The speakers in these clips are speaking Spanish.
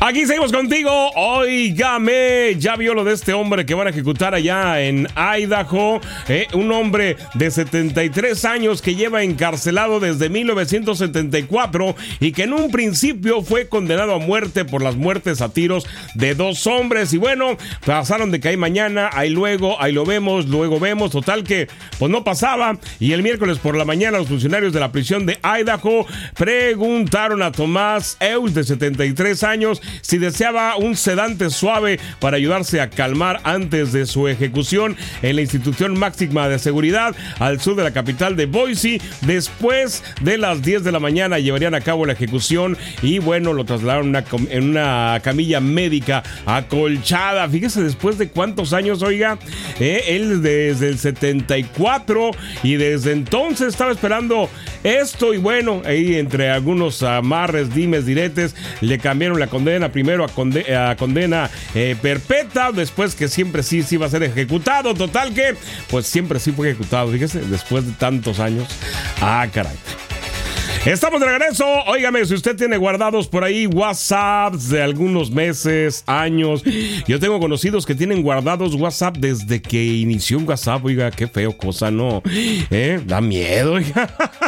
Aquí seguimos contigo. Óigame, ya vio lo de este hombre que van a ejecutar allá en Idaho. Eh, un hombre de 73 años que lleva encarcelado desde 1974 y que en un principio fue condenado a muerte por las muertes a tiros de dos hombres. Y bueno, pasaron de que hay mañana, ahí luego, ahí lo vemos, luego vemos. Total que pues no pasaba. Y el miércoles por la mañana los funcionarios de la prisión de Idaho preguntaron a Tomás Eus de 73 años si deseaba un sedante suave para ayudarse a calmar antes de su ejecución en la institución máxima de seguridad al sur de la capital de Boise. Después de las 10 de la mañana llevarían a cabo la ejecución y bueno, lo trasladaron en una camilla médica acolchada. Fíjese después de cuántos años, oiga, eh, él desde el 74 y desde entonces estaba esperando esto y bueno, ahí entre algunos amarres, dimes, diretes, le cambiaron la condena primero a, condena eh, perpetua, después que siempre sí, sí va a ser ejecutado. Total que, pues siempre sí fue ejecutado, fíjese, después de tantos años. Ah, caray. Estamos de regreso. Óigame, si usted tiene guardados por ahí WhatsApps de algunos meses, años. Yo tengo conocidos que tienen guardados WhatsApp desde que inició un WhatsApp. Oiga, qué feo cosa, ¿no? ¿Eh? Da miedo, oiga.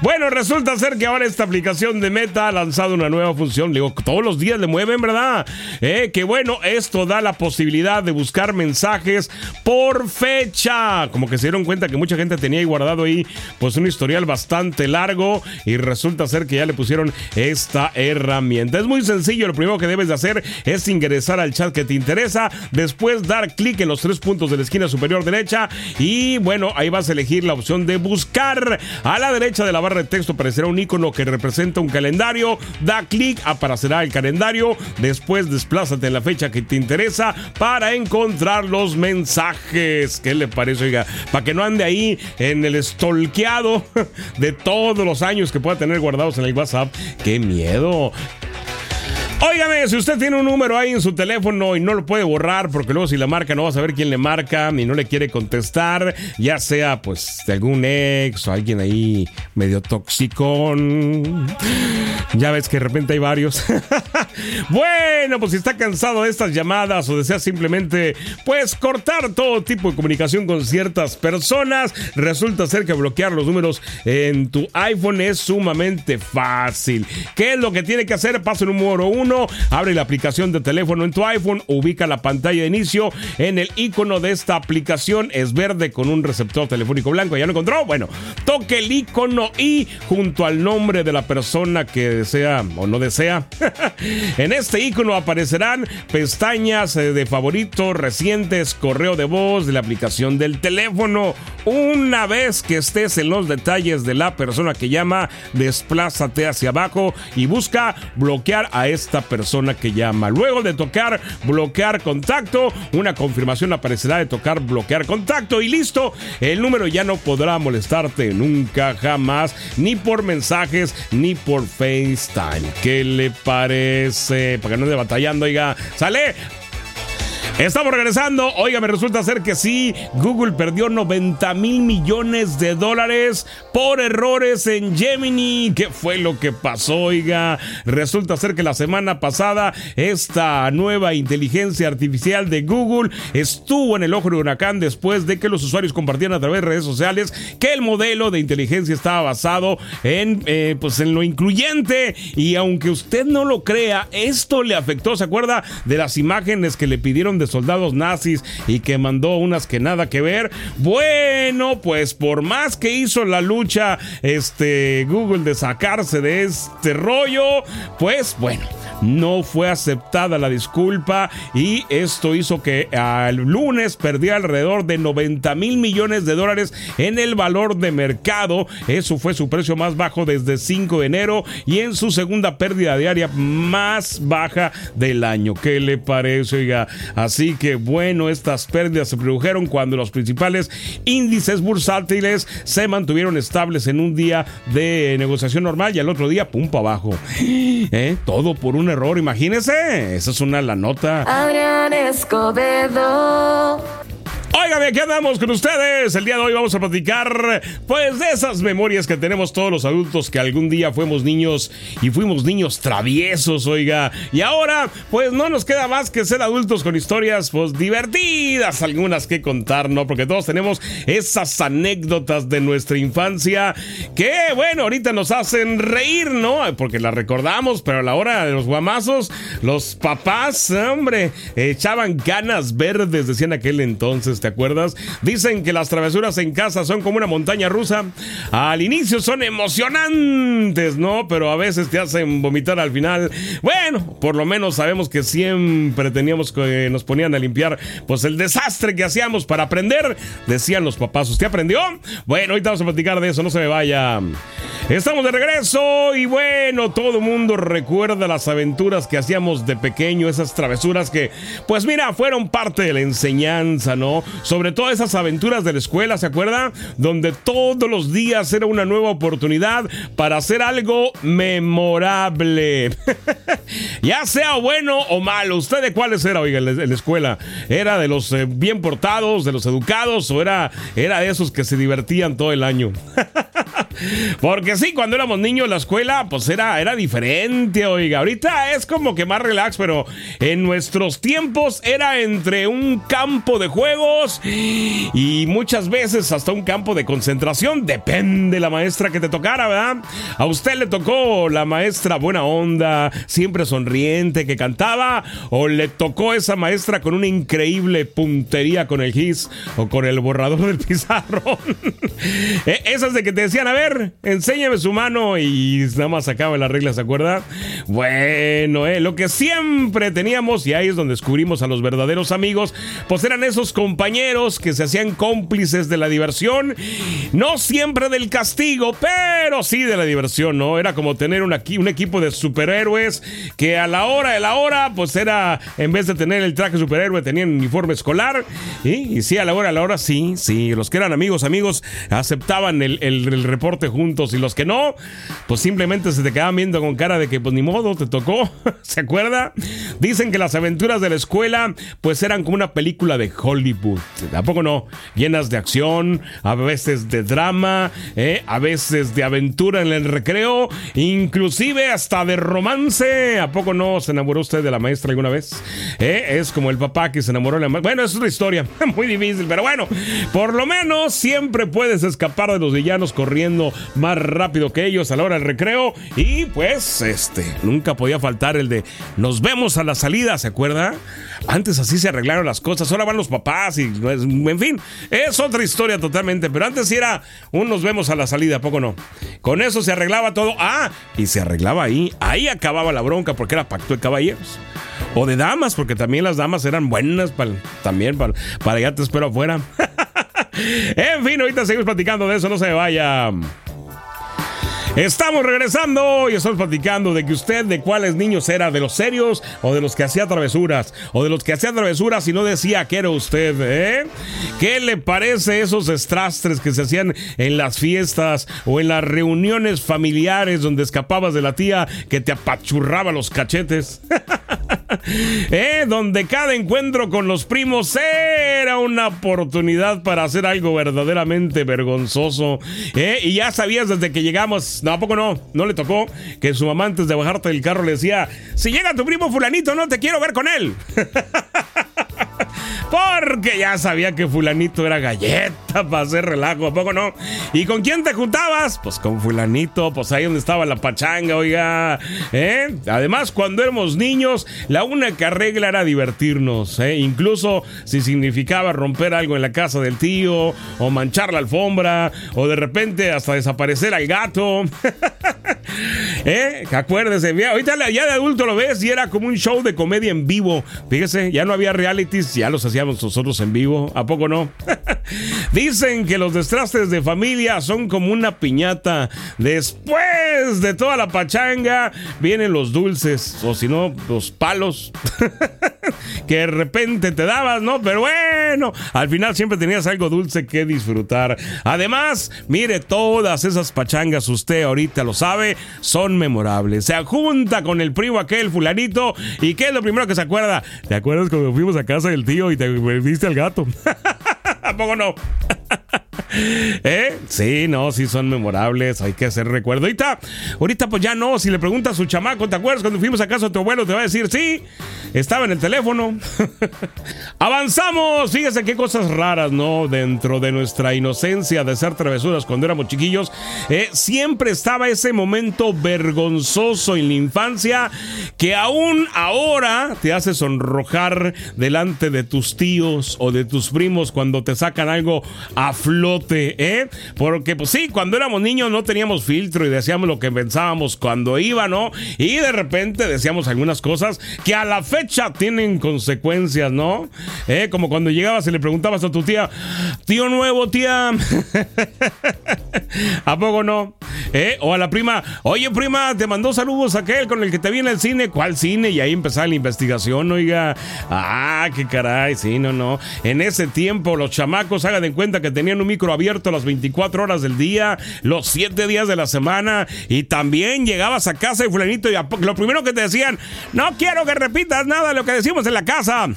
Bueno, resulta ser que ahora esta aplicación de Meta ha lanzado una nueva función. digo, todos los días le mueven, ¿verdad? Eh, que bueno, esto da la posibilidad de buscar mensajes por fecha. Como que se dieron cuenta que mucha gente tenía guardado ahí pues un historial bastante largo y resulta ser que ya le pusieron esta herramienta. Es muy sencillo, lo primero que debes de hacer es ingresar al chat que te interesa, después dar clic en los tres puntos de la esquina superior derecha y bueno, ahí vas a elegir la opción de buscar. A la derecha de la barra de texto aparecerá un icono que representa un calendario. Da clic, aparecerá el calendario. Después desplázate en la fecha que te interesa para encontrar los mensajes. ¿Qué le parece, oiga? Para que no ande ahí en el estolqueado de todos los años que pueda tener guardados en el WhatsApp. ¡Qué miedo! Óigame, si usted tiene un número ahí en su teléfono y no lo puede borrar porque luego si la marca no va a saber quién le marca ni no le quiere contestar, ya sea pues de algún ex o alguien ahí medio toxicón. Ya ves que de repente hay varios. bueno, pues si está cansado de estas llamadas o desea simplemente pues cortar todo tipo de comunicación con ciertas personas, resulta ser que bloquear los números en tu iPhone es sumamente fácil. ¿Qué es lo que tiene que hacer? Paso número uno abre la aplicación de teléfono en tu iPhone, ubica la pantalla de inicio en el icono de esta aplicación, es verde con un receptor telefónico blanco, ¿ya lo encontró? Bueno, toque el icono y junto al nombre de la persona que desea o no desea, en este icono aparecerán pestañas eh, de favoritos recientes, correo de voz de la aplicación del teléfono. Una vez que estés en los detalles de la persona que llama, desplázate hacia abajo y busca bloquear a esta persona que llama. Luego de tocar bloquear contacto, una confirmación aparecerá de tocar bloquear contacto y listo. El número ya no podrá molestarte nunca, jamás, ni por mensajes, ni por FaceTime. ¿Qué le parece? Para que no esté batallando, oiga, sale. Estamos regresando. Oiga, me resulta ser que sí, Google perdió 90 mil millones de dólares por errores en Gemini. ¿Qué fue lo que pasó? Oiga, resulta ser que la semana pasada esta nueva inteligencia artificial de Google estuvo en el ojo de huracán después de que los usuarios compartieron a través de redes sociales que el modelo de inteligencia estaba basado en, eh, pues en lo incluyente. Y aunque usted no lo crea, esto le afectó. ¿Se acuerda de las imágenes que le pidieron de soldados nazis y que mandó unas que nada que ver. Bueno, pues por más que hizo la lucha este Google de sacarse de este rollo, pues bueno, no fue aceptada la disculpa y esto hizo que al lunes perdiera alrededor de 90 mil millones de dólares en el valor de mercado. Eso fue su precio más bajo desde 5 de enero y en su segunda pérdida diaria más baja del año. ¿Qué le parece? Oiga, así que bueno, estas pérdidas se produjeron cuando los principales índices bursátiles se mantuvieron estables en un día de negociación normal y al otro día, pum, abajo. ¿Eh? Todo por una error, imagínese. Esa es una la nota. Adrián Escobedo. Óigame, aquí andamos con ustedes. El día de hoy vamos a platicar, pues, de esas memorias que tenemos todos los adultos que algún día fuimos niños y fuimos niños traviesos, oiga. Y ahora, pues, no nos queda más que ser adultos con historias, pues, divertidas, algunas que contar, ¿no? Porque todos tenemos esas anécdotas de nuestra infancia que, bueno, ahorita nos hacen reír, ¿no? Porque las recordamos, pero a la hora de los guamazos, los papás, hombre, echaban ganas verdes, decían aquel entonces. ¿Te acuerdas? Dicen que las travesuras en casa son como una montaña rusa. Al inicio son emocionantes, ¿no? Pero a veces te hacen vomitar al final. Bueno, por lo menos sabemos que siempre teníamos que nos ponían a limpiar pues el desastre que hacíamos para aprender, decían los papás. ¿Usted aprendió? Bueno, ahorita vamos a platicar de eso, no se me vaya. Estamos de regreso y bueno, todo el mundo recuerda las aventuras que hacíamos de pequeño, esas travesuras que, pues mira, fueron parte de la enseñanza, ¿no? sobre todo esas aventuras de la escuela, ¿se acuerda? Donde todos los días era una nueva oportunidad para hacer algo memorable. ya sea bueno o malo, ¿usted de cuáles era, oiga, en la escuela? ¿Era de los eh, bien portados, de los educados o era, era de esos que se divertían todo el año? Porque sí, cuando éramos niños la escuela, pues era, era diferente, oiga. Ahorita es como que más relax, pero en nuestros tiempos era entre un campo de juegos y muchas veces hasta un campo de concentración. Depende la maestra que te tocara, ¿verdad? A usted le tocó la maestra buena onda, siempre sonriente, que cantaba, o le tocó esa maestra con una increíble puntería con el gis o con el borrador del pizarrón. E, esas de que te decían, a ver, enséñame su mano y nada más sacaba la regla, ¿se acuerda? Bueno, eh, lo que siempre teníamos, y ahí es donde descubrimos a los verdaderos amigos, pues eran esos compañeros que se hacían cómplices de la diversión, no siempre del castigo, pero sí de la diversión, ¿no? Era como tener un, un equipo de superhéroes que a la hora de la hora, pues era, en vez de tener el traje superhéroe, tenían uniforme escolar, y, sí, a la hora de la hora, sí, sí, los que eran amigos, amigos, aceptaban el, el reporte juntos y los que no, pues simplemente se te quedaban viendo con cara de que pues ni modo, te tocó, ¿se acuerda? Dicen que las aventuras de la escuela pues eran como una película de Hollywood, ¿a poco no? Llenas de acción, a veces de drama, ¿eh? a veces de aventura en el recreo, inclusive hasta de romance, ¿a poco no se enamoró usted de la maestra alguna vez? ¿Eh? Es como el papá que se enamoró de la maestra. Bueno, es una historia muy difícil, pero bueno, por lo menos siempre puedes escapar de los villanos corriendo más rápido que ellos a la hora del recreo. Y pues, este, nunca podía faltar el de nos vemos a la salida, ¿se acuerda? Antes así se arreglaron las cosas, ahora van los papás y, pues, en fin, es otra historia totalmente. Pero antes sí era un nos vemos a la salida, poco no? Con eso se arreglaba todo. Ah, y se arreglaba ahí. Ahí acababa la bronca porque era pacto de caballeros. O de damas, porque también las damas eran buenas para, también para, para allá te espero afuera. en fin, ahorita seguimos platicando de eso, no se vaya. Estamos regresando y estamos platicando de que usted de cuáles niños era, de los serios o de los que hacía travesuras, o de los que hacía travesuras y no decía que era usted, ¿eh? ¿Qué le parece esos estrastres que se hacían en las fiestas o en las reuniones familiares donde escapabas de la tía que te apachurraba los cachetes? ¿Eh? Donde cada encuentro con los primos era una oportunidad para hacer algo verdaderamente vergonzoso. ¿Eh? Y ya sabías desde que llegamos no, ¿a poco no? No le tocó que su mamá antes de bajarte del carro le decía, si llega tu primo fulanito, no te quiero ver con él. Porque ya sabía que fulanito era galleta para hacer relajo, ¿a poco no? ¿Y con quién te juntabas? Pues con fulanito, pues ahí donde estaba la pachanga, oiga. ¿eh? Además, cuando éramos niños, la única regla era divertirnos, ¿eh? Incluso si significaba romper algo en la casa del tío, o manchar la alfombra, o de repente hasta desaparecer al gato. ¿Eh? Acuérdese, ahorita ya de adulto lo ves y era como un show de comedia en vivo. Fíjese, ya no había realities, ya los hacíamos nosotros en vivo. ¿A poco no? Dicen que los destrastes de familia son como una piñata. Después de toda la pachanga, vienen los dulces, o si no, los palos. que de repente te dabas, ¿no? Pero bueno, al final siempre tenías algo dulce que disfrutar. Además, mire, todas esas pachangas, usted ahorita lo sabe, son memorables. Se junta con el primo aquel fulanito y ¿qué es lo primero que se acuerda? ¿Te acuerdas cuando fuimos a casa del tío y te viste al gato? ¿A poco no? ¿Eh? Sí, no, sí son memorables, hay que hacer recuerdo. Ahorita, ahorita pues ya no, si le preguntas a su chamaco, ¿te acuerdas cuando fuimos a casa de tu abuelo? Te va a decir, sí, estaba en el teléfono. Avanzamos, fíjese qué cosas raras, ¿no? Dentro de nuestra inocencia de ser travesuras cuando éramos chiquillos, eh, siempre estaba ese momento vergonzoso en la infancia que aún ahora te hace sonrojar delante de tus tíos o de tus primos cuando te sacan algo a flote, ¿eh? Porque pues sí, cuando éramos niños no teníamos filtro y decíamos lo que pensábamos cuando iba, ¿no? Y de repente decíamos algunas cosas que a la fecha tienen consecuencias, ¿no? ¿Eh? Como cuando llegabas y le preguntabas a tu tía, tío nuevo, tía. ¿A poco no? ¿Eh? O a la prima, oye prima, te mandó saludos aquel con el que te viene al cine. ¿Cuál cine? Y ahí empezaba la investigación, oiga. Ah, qué caray, sí, no, no. En ese tiempo los chamacos, hagan de cuenta que tenían un micro abierto las 24 horas del día, los 7 días de la semana. Y también llegabas a casa de fulanito y lo primero que te decían, no quiero que repitas nada de lo que decimos en la casa.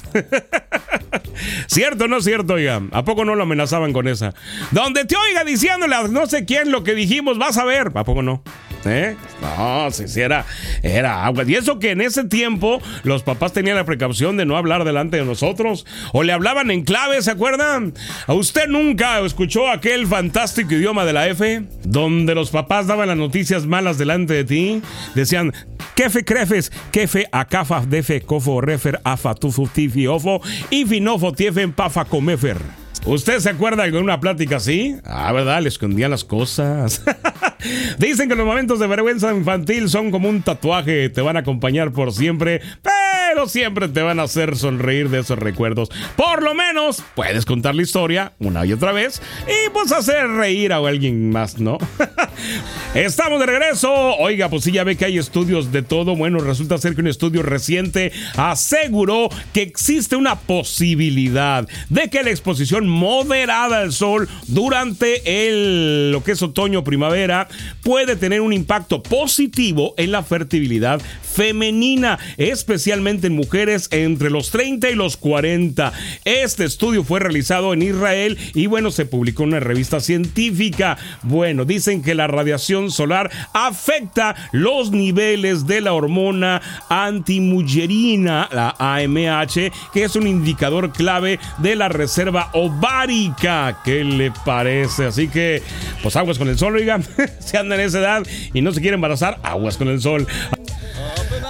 ¿Cierto o no cierto, oiga? ¿A poco no lo amenazaban con esa? Donde te oiga diciéndole a no sé quién lo que dijimos, vas a ver. ¿A poco no? ¿Eh? No, si era, era agua. Y eso que en ese tiempo los papás tenían la precaución de no hablar delante de nosotros. O le hablaban en clave, ¿se acuerdan? ¿A usted nunca escuchó aquel fantástico idioma de la F? Donde los papás daban las noticias malas delante de ti. Decían, Kefe crefes, kefe acafa defe cofo refer afa tufu tifi ofo y finofo tiefen pafa comefer. ¿Usted se acuerda de una plática así? Ah, ¿verdad? Le escondían las cosas. Dicen que los momentos de vergüenza infantil son como un tatuaje, te van a acompañar por siempre, siempre te van a hacer sonreír de esos recuerdos. Por lo menos puedes contar la historia una y otra vez y pues hacer reír a alguien más, ¿no? Estamos de regreso. Oiga, pues sí, ya ve que hay estudios de todo. Bueno, resulta ser que un estudio reciente aseguró que existe una posibilidad de que la exposición moderada al sol durante el lo que es otoño-primavera puede tener un impacto positivo en la fertilidad femenina, especialmente en mujeres entre los 30 y los 40. Este estudio fue realizado en Israel y bueno, se publicó en una revista científica. Bueno, dicen que la radiación solar afecta los niveles de la hormona antimullerina, la AMH, que es un indicador clave de la reserva ovárica. ¿Qué le parece? Así que, pues aguas con el sol, oigan, si andan en esa edad y no se quieren embarazar, aguas con el sol.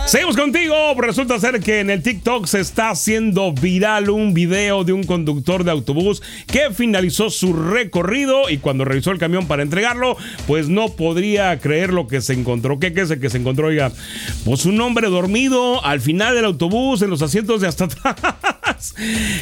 Seguimos contigo. Resulta ser que en el TikTok se está haciendo viral un video de un conductor de autobús que finalizó su recorrido y cuando revisó el camión para entregarlo, pues no podría creer lo que se encontró. ¿Qué, es el que se encontró? Oiga, pues un hombre dormido al final del autobús en los asientos de hasta atrás.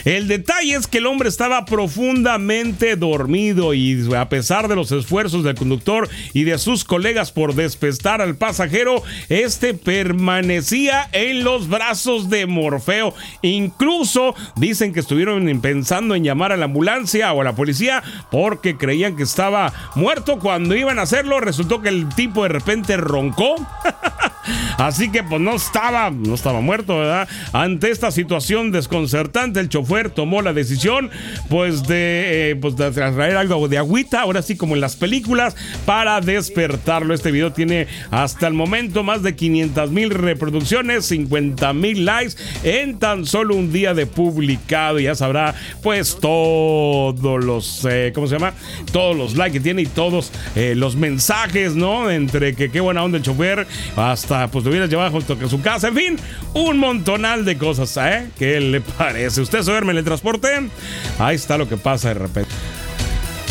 El detalle es que el hombre estaba profundamente dormido y a pesar de los esfuerzos del conductor y de sus colegas por despertar al pasajero, este permaneció en los brazos de Morfeo. Incluso dicen que estuvieron pensando en llamar a la ambulancia o a la policía porque creían que estaba muerto. Cuando iban a hacerlo, resultó que el tipo de repente roncó. Así que pues no estaba, no estaba muerto, ¿verdad? Ante esta situación desconcertante, el chofer tomó la decisión pues de, eh, pues, traer algo de agüita, ahora sí como en las películas, para despertarlo. Este video tiene hasta el momento más de 500 mil reproducciones, 50 mil likes en tan solo un día de publicado. Ya sabrá pues todos los, ¿cómo se llama? Todos los likes que tiene y todos eh, los mensajes, ¿no? Entre que qué buena onda el chofer, hasta pues lo hubieras llevado junto a su casa, en fin, un montonal de cosas, ¿eh? ¿Qué le parece? ¿Usted se duerme en el transporte? Ahí está lo que pasa de repente.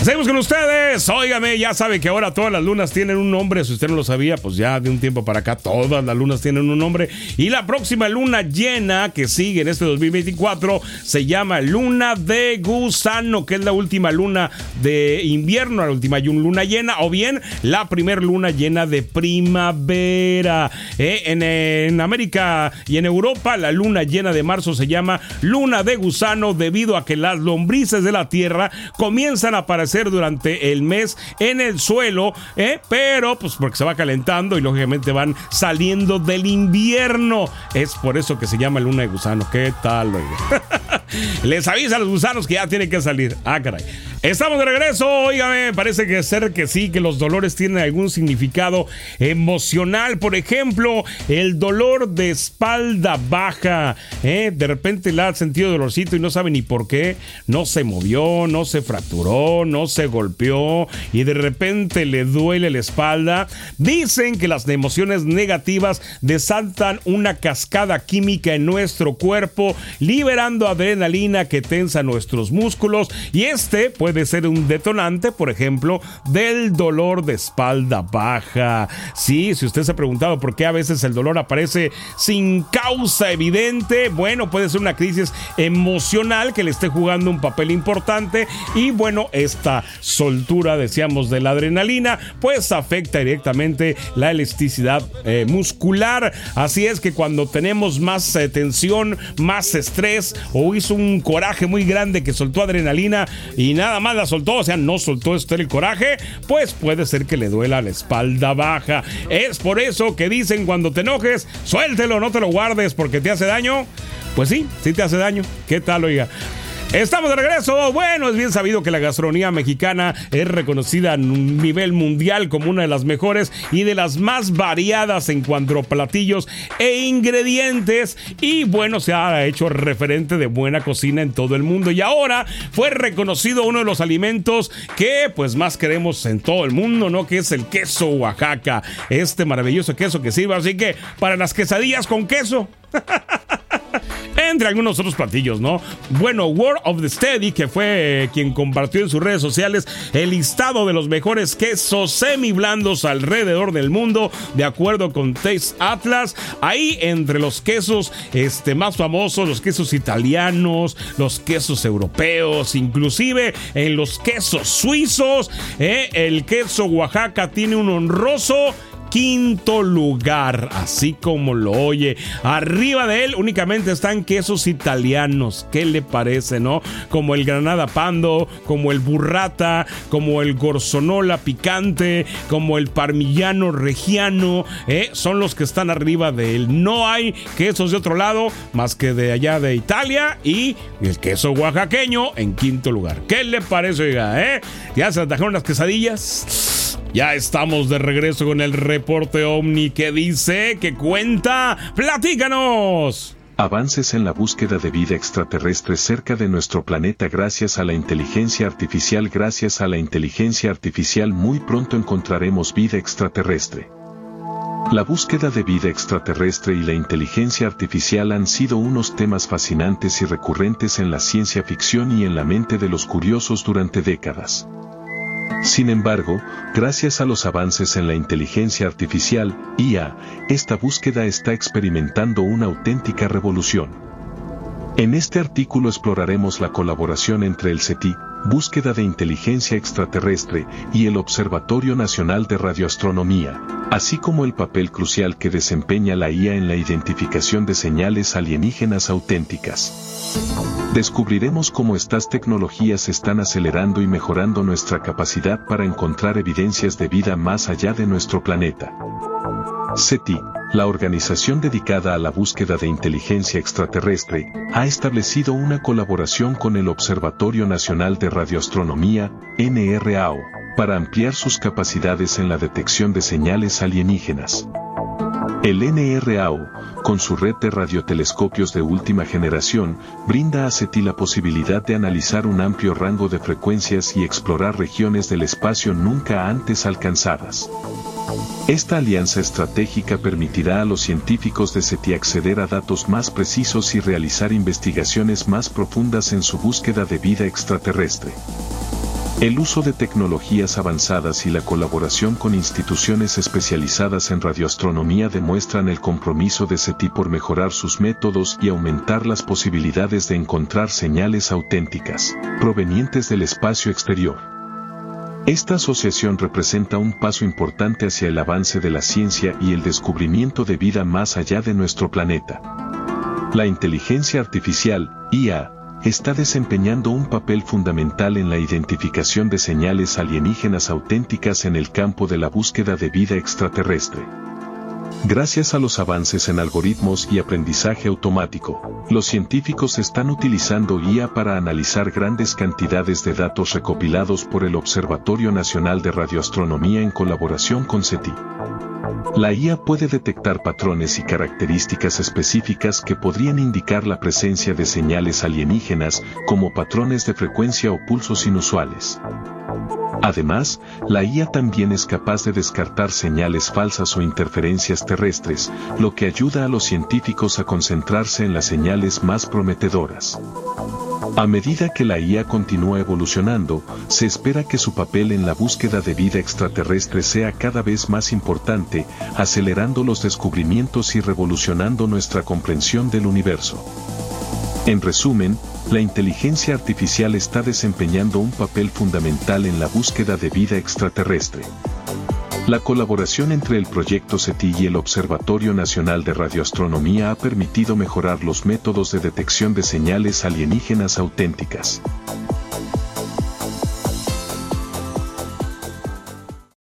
Seguimos con ustedes. Óigame, ya sabe que ahora todas las lunas tienen un nombre. Si usted no lo sabía, pues ya de un tiempo para acá todas las lunas tienen un nombre. Y la próxima luna llena que sigue en este 2024 se llama Luna de Gusano, que es la última luna de invierno, la última luna llena, o bien la primera luna llena de primavera. Eh, en, en América y en Europa, la luna llena de marzo se llama Luna de Gusano debido a que las lombrices de la Tierra comienzan a aparecer durante el mes en el suelo, ¿eh? pero pues porque se va calentando y lógicamente van saliendo del invierno. Es por eso que se llama luna de gusano. ¿Qué tal, Les avisa a los gusanos que ya tienen que salir. Ah, caray. Estamos de regreso, óigame, parece que ser que sí, que los dolores tienen algún significado emocional. Por ejemplo, el dolor de espalda baja. ¿eh? De repente le ha sentido dolorcito y no sabe ni por qué. No se movió, no se fracturó, no se golpeó y de repente le duele la espalda. Dicen que las emociones negativas desaltan una cascada química en nuestro cuerpo, liberando adrenalina que tensa nuestros músculos y este puede puede ser un detonante, por ejemplo, del dolor de espalda baja. Sí, si usted se ha preguntado por qué a veces el dolor aparece sin causa evidente, bueno, puede ser una crisis emocional que le esté jugando un papel importante y bueno, esta soltura, decíamos, de la adrenalina, pues afecta directamente la elasticidad eh, muscular. Así es que cuando tenemos más eh, tensión, más estrés o hizo un coraje muy grande que soltó adrenalina y nada más la soltó, o sea, no soltó este el coraje, pues puede ser que le duela la espalda baja. Es por eso que dicen cuando te enojes, suéltelo, no te lo guardes porque te hace daño. Pues sí, sí te hace daño. ¿Qué tal, oiga? Estamos de regreso. Bueno, es bien sabido que la gastronomía mexicana es reconocida a nivel mundial como una de las mejores y de las más variadas en cuanto a platillos e ingredientes. Y bueno, se ha hecho referente de buena cocina en todo el mundo. Y ahora fue reconocido uno de los alimentos que pues más queremos en todo el mundo, ¿no? Que es el queso Oaxaca. Este maravilloso queso que sirve. Así que para las quesadillas con queso. entre algunos otros platillos, ¿no? Bueno, World of the Steady, que fue quien compartió en sus redes sociales el listado de los mejores quesos semi blandos alrededor del mundo, de acuerdo con Taste Atlas. Ahí entre los quesos este, más famosos, los quesos italianos, los quesos europeos, inclusive en los quesos suizos, ¿eh? el queso Oaxaca tiene un honroso quinto lugar, así como lo oye. Arriba de él únicamente están quesos italianos. ¿Qué le parece, no? Como el Granada Pando, como el Burrata, como el Gorzonola Picante, como el Parmigiano Regiano. ¿eh? Son los que están arriba de él. No hay quesos de otro lado más que de allá de Italia y el queso oaxaqueño en quinto lugar. ¿Qué le parece, oiga? Eh? ¿Ya se atajaron las quesadillas? Ya estamos de regreso con el reporte Omni que dice, que cuenta, platícanos. Avances en la búsqueda de vida extraterrestre cerca de nuestro planeta gracias a la inteligencia artificial. Gracias a la inteligencia artificial muy pronto encontraremos vida extraterrestre. La búsqueda de vida extraterrestre y la inteligencia artificial han sido unos temas fascinantes y recurrentes en la ciencia ficción y en la mente de los curiosos durante décadas. Sin embargo, gracias a los avances en la inteligencia artificial, IA, esta búsqueda está experimentando una auténtica revolución. En este artículo exploraremos la colaboración entre el CETI, Búsqueda de Inteligencia Extraterrestre, y el Observatorio Nacional de Radioastronomía, así como el papel crucial que desempeña la IA en la identificación de señales alienígenas auténticas. Descubriremos cómo estas tecnologías están acelerando y mejorando nuestra capacidad para encontrar evidencias de vida más allá de nuestro planeta. SETI, la organización dedicada a la búsqueda de inteligencia extraterrestre, ha establecido una colaboración con el Observatorio Nacional de Radioastronomía, NRAO, para ampliar sus capacidades en la detección de señales alienígenas. El NRAO, con su red de radiotelescopios de última generación, brinda a SETI la posibilidad de analizar un amplio rango de frecuencias y explorar regiones del espacio nunca antes alcanzadas. Esta alianza estratégica permitirá a los científicos de SETI acceder a datos más precisos y realizar investigaciones más profundas en su búsqueda de vida extraterrestre. El uso de tecnologías avanzadas y la colaboración con instituciones especializadas en radioastronomía demuestran el compromiso de SETI por mejorar sus métodos y aumentar las posibilidades de encontrar señales auténticas, provenientes del espacio exterior. Esta asociación representa un paso importante hacia el avance de la ciencia y el descubrimiento de vida más allá de nuestro planeta. La inteligencia artificial, IA, está desempeñando un papel fundamental en la identificación de señales alienígenas auténticas en el campo de la búsqueda de vida extraterrestre. Gracias a los avances en algoritmos y aprendizaje automático, los científicos están utilizando IA para analizar grandes cantidades de datos recopilados por el Observatorio Nacional de Radioastronomía en colaboración con SETI. La IA puede detectar patrones y características específicas que podrían indicar la presencia de señales alienígenas, como patrones de frecuencia o pulsos inusuales. Además, la IA también es capaz de descartar señales falsas o interferencias terrestres, lo que ayuda a los científicos a concentrarse en las señales más prometedoras. A medida que la IA continúa evolucionando, se espera que su papel en la búsqueda de vida extraterrestre sea cada vez más importante, acelerando los descubrimientos y revolucionando nuestra comprensión del universo. En resumen, la inteligencia artificial está desempeñando un papel fundamental en la búsqueda de vida extraterrestre. La colaboración entre el proyecto SETI y el Observatorio Nacional de Radioastronomía ha permitido mejorar los métodos de detección de señales alienígenas auténticas.